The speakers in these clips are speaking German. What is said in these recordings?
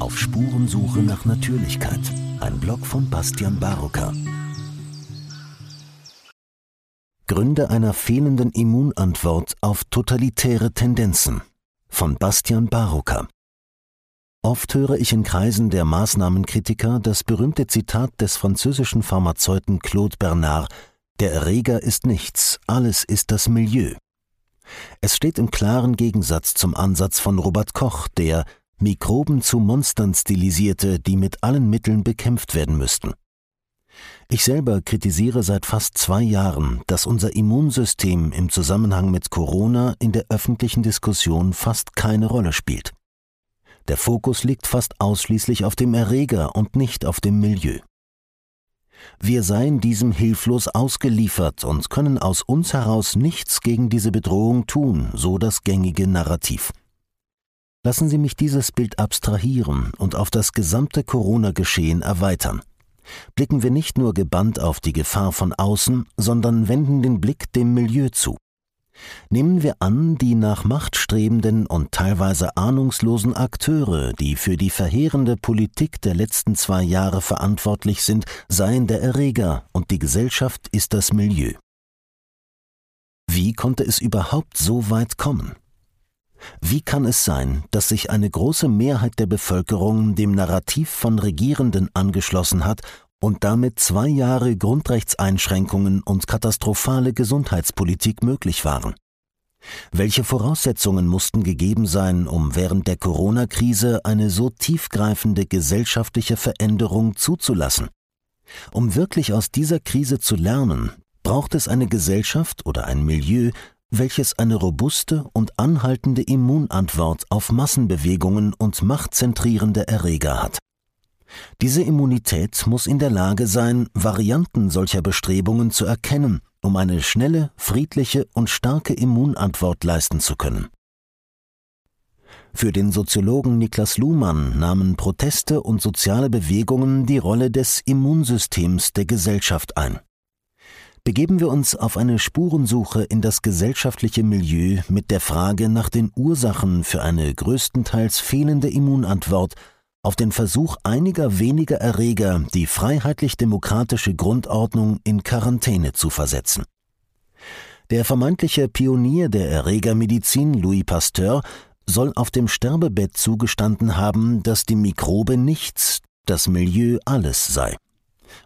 Auf Spurensuche nach Natürlichkeit. Ein Blog von Bastian Barocker. Gründe einer fehlenden Immunantwort auf totalitäre Tendenzen von Bastian Barocker. Oft höre ich in Kreisen der Maßnahmenkritiker das berühmte Zitat des französischen Pharmazeuten Claude Bernard Der Erreger ist nichts, alles ist das Milieu. Es steht im klaren Gegensatz zum Ansatz von Robert Koch, der Mikroben zu Monstern stilisierte, die mit allen Mitteln bekämpft werden müssten. Ich selber kritisiere seit fast zwei Jahren, dass unser Immunsystem im Zusammenhang mit Corona in der öffentlichen Diskussion fast keine Rolle spielt. Der Fokus liegt fast ausschließlich auf dem Erreger und nicht auf dem Milieu. Wir seien diesem hilflos ausgeliefert und können aus uns heraus nichts gegen diese Bedrohung tun, so das gängige Narrativ. Lassen Sie mich dieses Bild abstrahieren und auf das gesamte Corona-Geschehen erweitern. Blicken wir nicht nur gebannt auf die Gefahr von außen, sondern wenden den Blick dem Milieu zu. Nehmen wir an, die nach Macht strebenden und teilweise ahnungslosen Akteure, die für die verheerende Politik der letzten zwei Jahre verantwortlich sind, seien der Erreger und die Gesellschaft ist das Milieu. Wie konnte es überhaupt so weit kommen? Wie kann es sein, dass sich eine große Mehrheit der Bevölkerung dem Narrativ von Regierenden angeschlossen hat und damit zwei Jahre Grundrechtseinschränkungen und katastrophale Gesundheitspolitik möglich waren. Welche Voraussetzungen mussten gegeben sein, um während der Corona-Krise eine so tiefgreifende gesellschaftliche Veränderung zuzulassen? Um wirklich aus dieser Krise zu lernen, braucht es eine Gesellschaft oder ein Milieu, welches eine robuste und anhaltende Immunantwort auf Massenbewegungen und machtzentrierende Erreger hat. Diese Immunität muss in der Lage sein, Varianten solcher Bestrebungen zu erkennen, um eine schnelle, friedliche und starke Immunantwort leisten zu können. Für den Soziologen Niklas Luhmann nahmen Proteste und soziale Bewegungen die Rolle des Immunsystems der Gesellschaft ein. Begeben wir uns auf eine Spurensuche in das gesellschaftliche Milieu mit der Frage nach den Ursachen für eine größtenteils fehlende Immunantwort auf den Versuch einiger weniger Erreger, die freiheitlich-demokratische Grundordnung in Quarantäne zu versetzen. Der vermeintliche Pionier der Erregermedizin Louis Pasteur soll auf dem Sterbebett zugestanden haben, dass die Mikrobe nichts, das Milieu alles sei.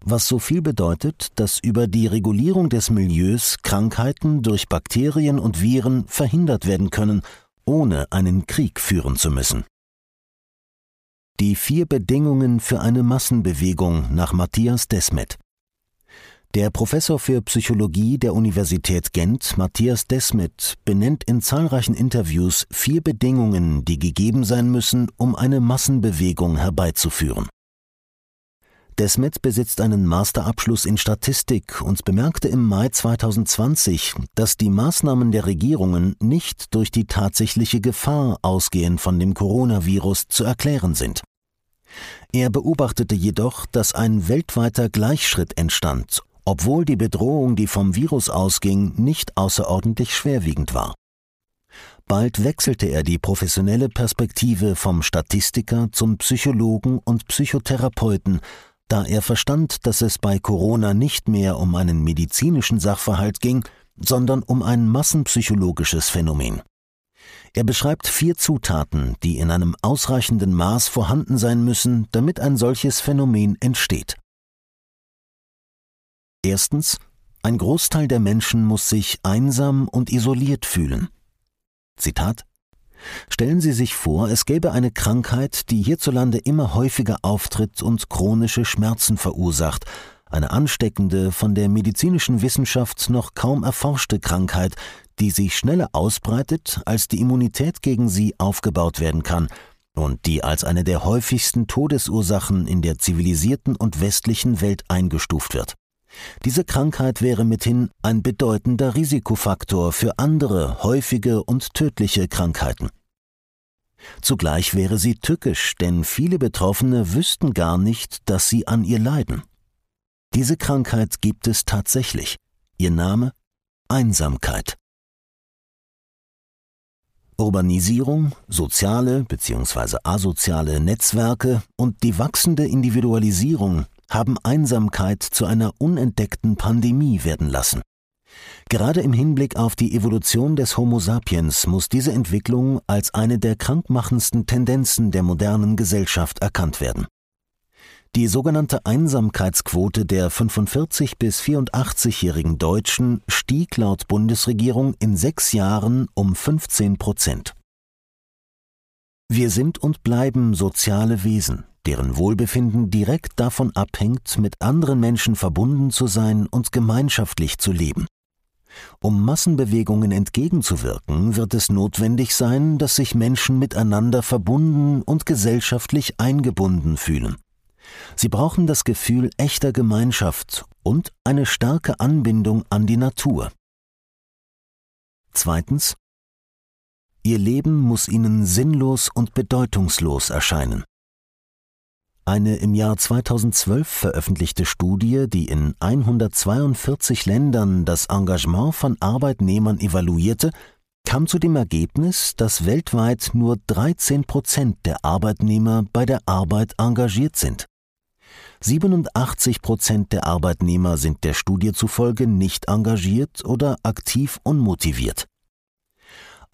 Was so viel bedeutet, dass über die Regulierung des Milieus Krankheiten durch Bakterien und Viren verhindert werden können, ohne einen Krieg führen zu müssen. Die vier Bedingungen für eine Massenbewegung nach Matthias Desmet. Der Professor für Psychologie der Universität Gent, Matthias Desmet, benennt in zahlreichen Interviews vier Bedingungen, die gegeben sein müssen, um eine Massenbewegung herbeizuführen. Desmet besitzt einen Masterabschluss in Statistik und bemerkte im Mai 2020, dass die Maßnahmen der Regierungen nicht durch die tatsächliche Gefahr ausgehend von dem Coronavirus zu erklären sind. Er beobachtete jedoch, dass ein weltweiter Gleichschritt entstand, obwohl die Bedrohung, die vom Virus ausging, nicht außerordentlich schwerwiegend war. Bald wechselte er die professionelle Perspektive vom Statistiker zum Psychologen und Psychotherapeuten da er verstand, dass es bei Corona nicht mehr um einen medizinischen Sachverhalt ging, sondern um ein massenpsychologisches Phänomen. Er beschreibt vier Zutaten, die in einem ausreichenden Maß vorhanden sein müssen, damit ein solches Phänomen entsteht. Erstens, ein Großteil der Menschen muss sich einsam und isoliert fühlen. Zitat Stellen Sie sich vor, es gäbe eine Krankheit, die hierzulande immer häufiger auftritt und chronische Schmerzen verursacht, eine ansteckende, von der medizinischen Wissenschaft noch kaum erforschte Krankheit, die sich schneller ausbreitet, als die Immunität gegen sie aufgebaut werden kann und die als eine der häufigsten Todesursachen in der zivilisierten und westlichen Welt eingestuft wird. Diese Krankheit wäre mithin ein bedeutender Risikofaktor für andere häufige und tödliche Krankheiten. Zugleich wäre sie tückisch, denn viele Betroffene wüssten gar nicht, dass sie an ihr leiden. Diese Krankheit gibt es tatsächlich. Ihr Name Einsamkeit. Urbanisierung, soziale bzw. asoziale Netzwerke und die wachsende Individualisierung haben Einsamkeit zu einer unentdeckten Pandemie werden lassen. Gerade im Hinblick auf die Evolution des Homo sapiens muss diese Entwicklung als eine der krankmachendsten Tendenzen der modernen Gesellschaft erkannt werden. Die sogenannte Einsamkeitsquote der 45 bis 84-jährigen Deutschen stieg laut Bundesregierung in sechs Jahren um 15 Prozent. Wir sind und bleiben soziale Wesen, deren Wohlbefinden direkt davon abhängt, mit anderen Menschen verbunden zu sein und gemeinschaftlich zu leben. Um Massenbewegungen entgegenzuwirken, wird es notwendig sein, dass sich Menschen miteinander verbunden und gesellschaftlich eingebunden fühlen. Sie brauchen das Gefühl echter Gemeinschaft und eine starke Anbindung an die Natur. Zweitens. Ihr Leben muss ihnen sinnlos und bedeutungslos erscheinen. Eine im Jahr 2012 veröffentlichte Studie, die in 142 Ländern das Engagement von Arbeitnehmern evaluierte, kam zu dem Ergebnis, dass weltweit nur 13 Prozent der Arbeitnehmer bei der Arbeit engagiert sind. 87 Prozent der Arbeitnehmer sind der Studie zufolge nicht engagiert oder aktiv unmotiviert.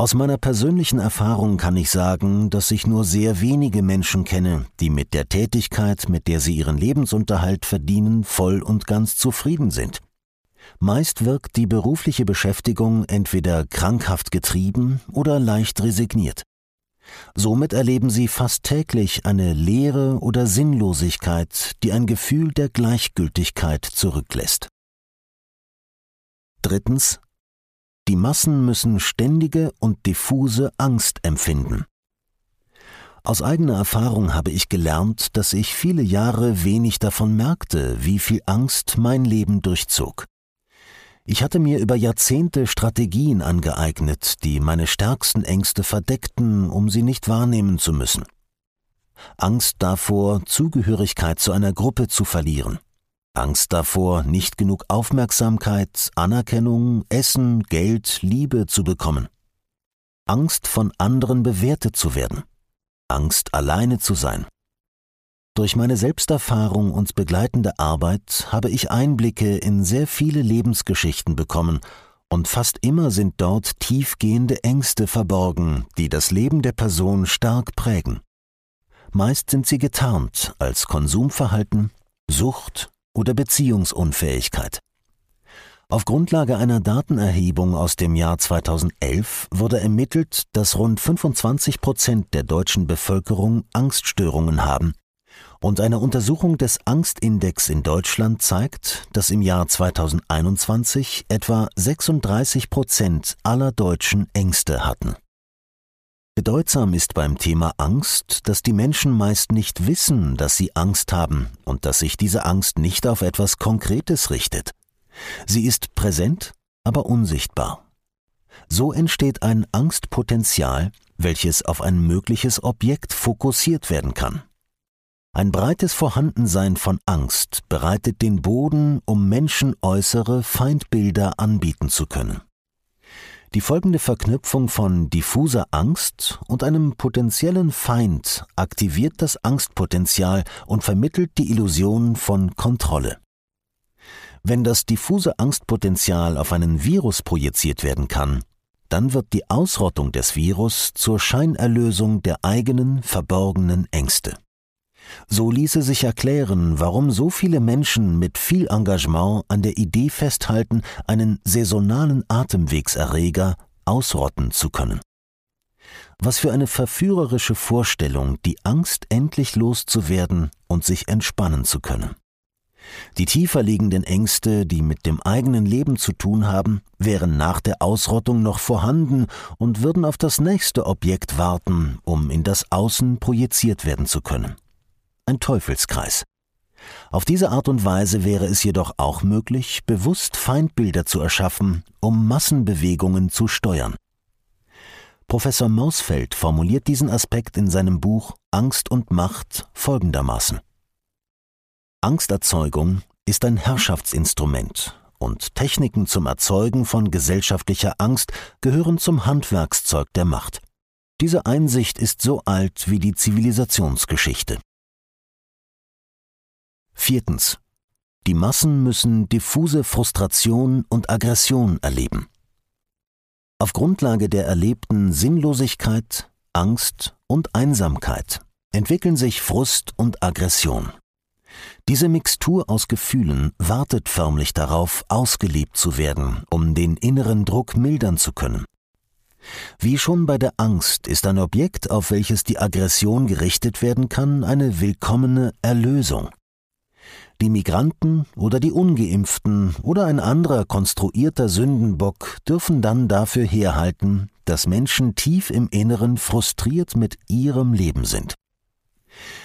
Aus meiner persönlichen Erfahrung kann ich sagen, dass ich nur sehr wenige Menschen kenne, die mit der Tätigkeit, mit der sie ihren Lebensunterhalt verdienen, voll und ganz zufrieden sind. Meist wirkt die berufliche Beschäftigung entweder krankhaft getrieben oder leicht resigniert. Somit erleben sie fast täglich eine Leere oder Sinnlosigkeit, die ein Gefühl der Gleichgültigkeit zurücklässt. Drittens. Die Massen müssen ständige und diffuse Angst empfinden. Aus eigener Erfahrung habe ich gelernt, dass ich viele Jahre wenig davon merkte, wie viel Angst mein Leben durchzog. Ich hatte mir über Jahrzehnte Strategien angeeignet, die meine stärksten Ängste verdeckten, um sie nicht wahrnehmen zu müssen. Angst davor, Zugehörigkeit zu einer Gruppe zu verlieren. Angst davor, nicht genug Aufmerksamkeit, Anerkennung, Essen, Geld, Liebe zu bekommen. Angst von anderen bewertet zu werden. Angst alleine zu sein. Durch meine Selbsterfahrung und begleitende Arbeit habe ich Einblicke in sehr viele Lebensgeschichten bekommen, und fast immer sind dort tiefgehende Ängste verborgen, die das Leben der Person stark prägen. Meist sind sie getarnt als Konsumverhalten, Sucht oder Beziehungsunfähigkeit. Auf Grundlage einer Datenerhebung aus dem Jahr 2011 wurde ermittelt, dass rund 25 Prozent der deutschen Bevölkerung Angststörungen haben und eine Untersuchung des Angstindex in Deutschland zeigt, dass im Jahr 2021 etwa 36 Prozent aller Deutschen Ängste hatten. Bedeutsam ist beim Thema Angst, dass die Menschen meist nicht wissen, dass sie Angst haben und dass sich diese Angst nicht auf etwas Konkretes richtet. Sie ist präsent, aber unsichtbar. So entsteht ein Angstpotenzial, welches auf ein mögliches Objekt fokussiert werden kann. Ein breites Vorhandensein von Angst bereitet den Boden, um Menschen äußere Feindbilder anbieten zu können. Die folgende Verknüpfung von diffuser Angst und einem potenziellen Feind aktiviert das Angstpotenzial und vermittelt die Illusion von Kontrolle. Wenn das diffuse Angstpotenzial auf einen Virus projiziert werden kann, dann wird die Ausrottung des Virus zur Scheinerlösung der eigenen verborgenen Ängste. So ließe sich erklären, warum so viele Menschen mit viel Engagement an der Idee festhalten, einen saisonalen Atemwegserreger ausrotten zu können. Was für eine verführerische Vorstellung, die Angst endlich loszuwerden und sich entspannen zu können. Die tiefer liegenden Ängste, die mit dem eigenen Leben zu tun haben, wären nach der Ausrottung noch vorhanden und würden auf das nächste Objekt warten, um in das Außen projiziert werden zu können ein Teufelskreis. Auf diese Art und Weise wäre es jedoch auch möglich, bewusst Feindbilder zu erschaffen, um Massenbewegungen zu steuern. Professor Mausfeld formuliert diesen Aspekt in seinem Buch Angst und Macht folgendermaßen. Angsterzeugung ist ein Herrschaftsinstrument und Techniken zum Erzeugen von gesellschaftlicher Angst gehören zum Handwerkszeug der Macht. Diese Einsicht ist so alt wie die Zivilisationsgeschichte. Viertens. Die Massen müssen diffuse Frustration und Aggression erleben. Auf Grundlage der erlebten Sinnlosigkeit, Angst und Einsamkeit entwickeln sich Frust und Aggression. Diese Mixtur aus Gefühlen wartet förmlich darauf, ausgelebt zu werden, um den inneren Druck mildern zu können. Wie schon bei der Angst ist ein Objekt, auf welches die Aggression gerichtet werden kann, eine willkommene Erlösung. Die Migranten oder die ungeimpften oder ein anderer konstruierter Sündenbock dürfen dann dafür herhalten, dass Menschen tief im Inneren frustriert mit ihrem Leben sind.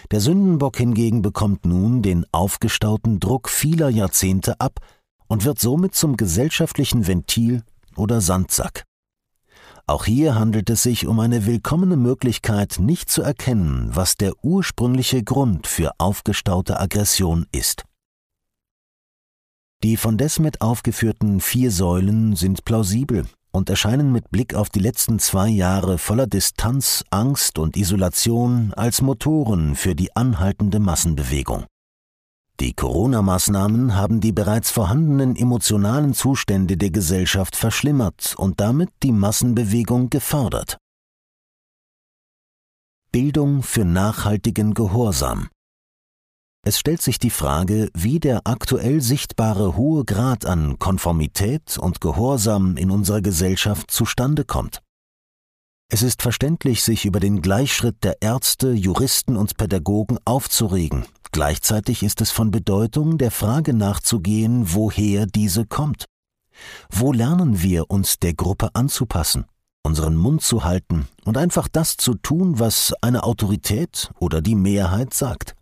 Der Sündenbock hingegen bekommt nun den aufgestauten Druck vieler Jahrzehnte ab und wird somit zum gesellschaftlichen Ventil oder Sandsack. Auch hier handelt es sich um eine willkommene Möglichkeit, nicht zu erkennen, was der ursprüngliche Grund für aufgestaute Aggression ist. Die von Desmet aufgeführten vier Säulen sind plausibel und erscheinen mit Blick auf die letzten zwei Jahre voller Distanz, Angst und Isolation als Motoren für die anhaltende Massenbewegung. Die Corona-Maßnahmen haben die bereits vorhandenen emotionalen Zustände der Gesellschaft verschlimmert und damit die Massenbewegung gefördert. Bildung für nachhaltigen Gehorsam Es stellt sich die Frage, wie der aktuell sichtbare hohe Grad an Konformität und Gehorsam in unserer Gesellschaft zustande kommt. Es ist verständlich, sich über den Gleichschritt der Ärzte, Juristen und Pädagogen aufzuregen, Gleichzeitig ist es von Bedeutung, der Frage nachzugehen, woher diese kommt. Wo lernen wir uns der Gruppe anzupassen, unseren Mund zu halten und einfach das zu tun, was eine Autorität oder die Mehrheit sagt?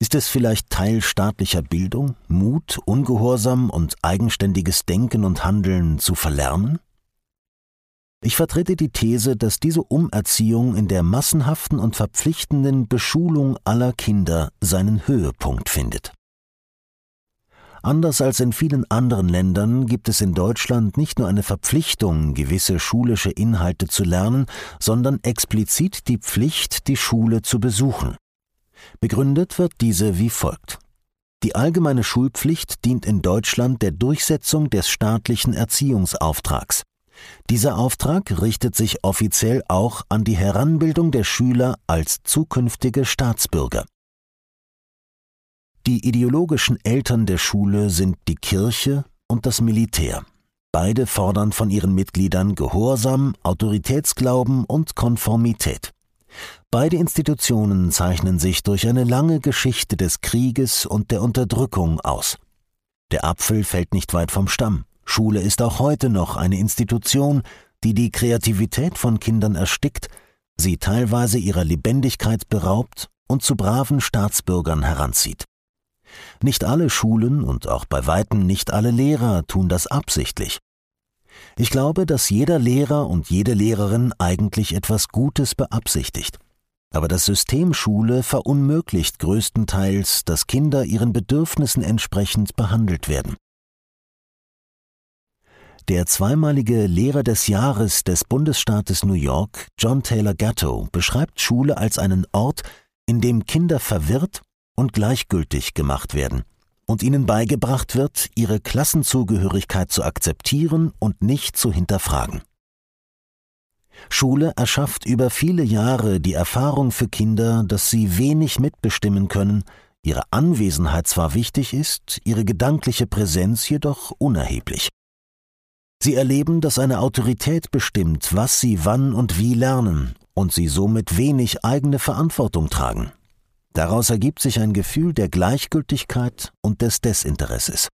Ist es vielleicht Teil staatlicher Bildung, Mut, Ungehorsam und eigenständiges Denken und Handeln zu verlernen? Ich vertrete die These, dass diese Umerziehung in der massenhaften und verpflichtenden Beschulung aller Kinder seinen Höhepunkt findet. Anders als in vielen anderen Ländern gibt es in Deutschland nicht nur eine Verpflichtung, gewisse schulische Inhalte zu lernen, sondern explizit die Pflicht, die Schule zu besuchen. Begründet wird diese wie folgt. Die allgemeine Schulpflicht dient in Deutschland der Durchsetzung des staatlichen Erziehungsauftrags. Dieser Auftrag richtet sich offiziell auch an die Heranbildung der Schüler als zukünftige Staatsbürger. Die ideologischen Eltern der Schule sind die Kirche und das Militär. Beide fordern von ihren Mitgliedern Gehorsam, Autoritätsglauben und Konformität. Beide Institutionen zeichnen sich durch eine lange Geschichte des Krieges und der Unterdrückung aus. Der Apfel fällt nicht weit vom Stamm. Schule ist auch heute noch eine Institution, die die Kreativität von Kindern erstickt, sie teilweise ihrer Lebendigkeit beraubt und zu braven Staatsbürgern heranzieht. Nicht alle Schulen und auch bei weitem nicht alle Lehrer tun das absichtlich. Ich glaube, dass jeder Lehrer und jede Lehrerin eigentlich etwas Gutes beabsichtigt. Aber das System Schule verunmöglicht größtenteils, dass Kinder ihren Bedürfnissen entsprechend behandelt werden. Der zweimalige Lehrer des Jahres des Bundesstaates New York, John Taylor Gatto, beschreibt Schule als einen Ort, in dem Kinder verwirrt und gleichgültig gemacht werden und ihnen beigebracht wird, ihre Klassenzugehörigkeit zu akzeptieren und nicht zu hinterfragen. Schule erschafft über viele Jahre die Erfahrung für Kinder, dass sie wenig mitbestimmen können, ihre Anwesenheit zwar wichtig ist, ihre gedankliche Präsenz jedoch unerheblich. Sie erleben, dass eine Autorität bestimmt, was sie wann und wie lernen und sie somit wenig eigene Verantwortung tragen. Daraus ergibt sich ein Gefühl der Gleichgültigkeit und des Desinteresses.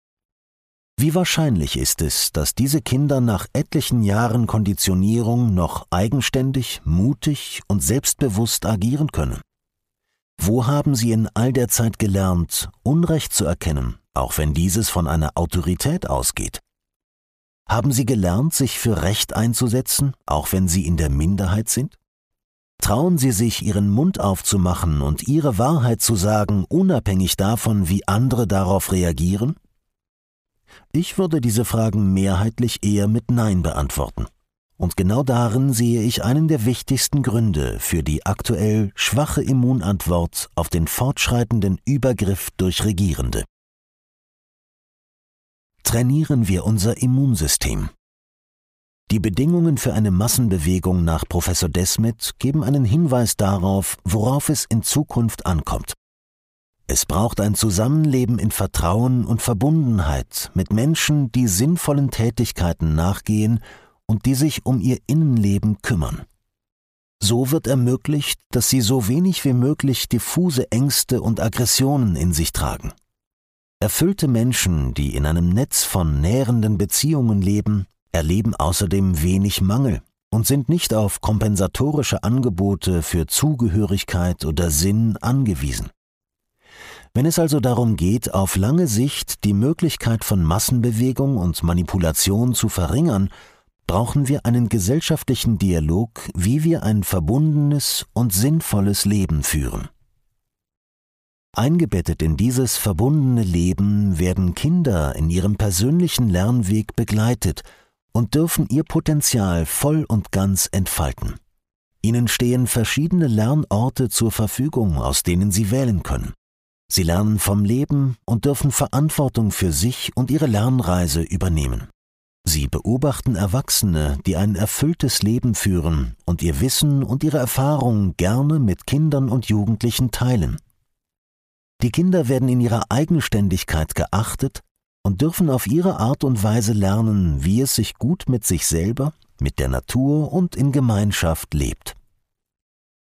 Wie wahrscheinlich ist es, dass diese Kinder nach etlichen Jahren Konditionierung noch eigenständig, mutig und selbstbewusst agieren können? Wo haben sie in all der Zeit gelernt, Unrecht zu erkennen, auch wenn dieses von einer Autorität ausgeht? Haben Sie gelernt, sich für Recht einzusetzen, auch wenn Sie in der Minderheit sind? Trauen Sie sich, Ihren Mund aufzumachen und Ihre Wahrheit zu sagen, unabhängig davon, wie andere darauf reagieren? Ich würde diese Fragen mehrheitlich eher mit Nein beantworten. Und genau darin sehe ich einen der wichtigsten Gründe für die aktuell schwache Immunantwort auf den fortschreitenden Übergriff durch Regierende. Trainieren wir unser Immunsystem. Die Bedingungen für eine Massenbewegung nach Professor Desmet geben einen Hinweis darauf, worauf es in Zukunft ankommt. Es braucht ein Zusammenleben in Vertrauen und Verbundenheit mit Menschen, die sinnvollen Tätigkeiten nachgehen und die sich um ihr Innenleben kümmern. So wird ermöglicht, dass sie so wenig wie möglich diffuse Ängste und Aggressionen in sich tragen. Erfüllte Menschen, die in einem Netz von nährenden Beziehungen leben, erleben außerdem wenig Mangel und sind nicht auf kompensatorische Angebote für Zugehörigkeit oder Sinn angewiesen. Wenn es also darum geht, auf lange Sicht die Möglichkeit von Massenbewegung und Manipulation zu verringern, brauchen wir einen gesellschaftlichen Dialog, wie wir ein verbundenes und sinnvolles Leben führen. Eingebettet in dieses verbundene Leben werden Kinder in ihrem persönlichen Lernweg begleitet und dürfen ihr Potenzial voll und ganz entfalten. Ihnen stehen verschiedene Lernorte zur Verfügung, aus denen sie wählen können. Sie lernen vom Leben und dürfen Verantwortung für sich und ihre Lernreise übernehmen. Sie beobachten Erwachsene, die ein erfülltes Leben führen und ihr Wissen und ihre Erfahrungen gerne mit Kindern und Jugendlichen teilen. Die Kinder werden in ihrer Eigenständigkeit geachtet und dürfen auf ihre Art und Weise lernen, wie es sich gut mit sich selber, mit der Natur und in Gemeinschaft lebt.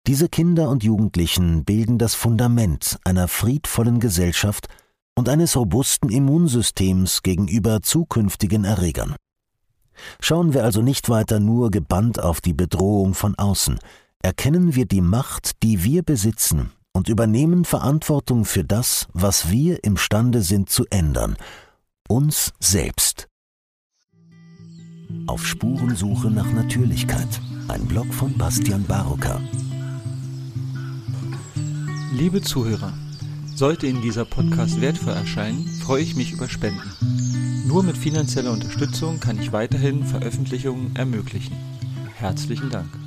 Diese Kinder und Jugendlichen bilden das Fundament einer friedvollen Gesellschaft und eines robusten Immunsystems gegenüber zukünftigen Erregern. Schauen wir also nicht weiter nur gebannt auf die Bedrohung von außen, erkennen wir die Macht, die wir besitzen und übernehmen Verantwortung für das, was wir imstande sind zu ändern, uns selbst. Auf Spurensuche nach Natürlichkeit. Ein Blog von Bastian Barocker. Liebe Zuhörer, sollte Ihnen dieser Podcast wertvoll erscheinen, freue ich mich über Spenden. Nur mit finanzieller Unterstützung kann ich weiterhin Veröffentlichungen ermöglichen. Herzlichen Dank.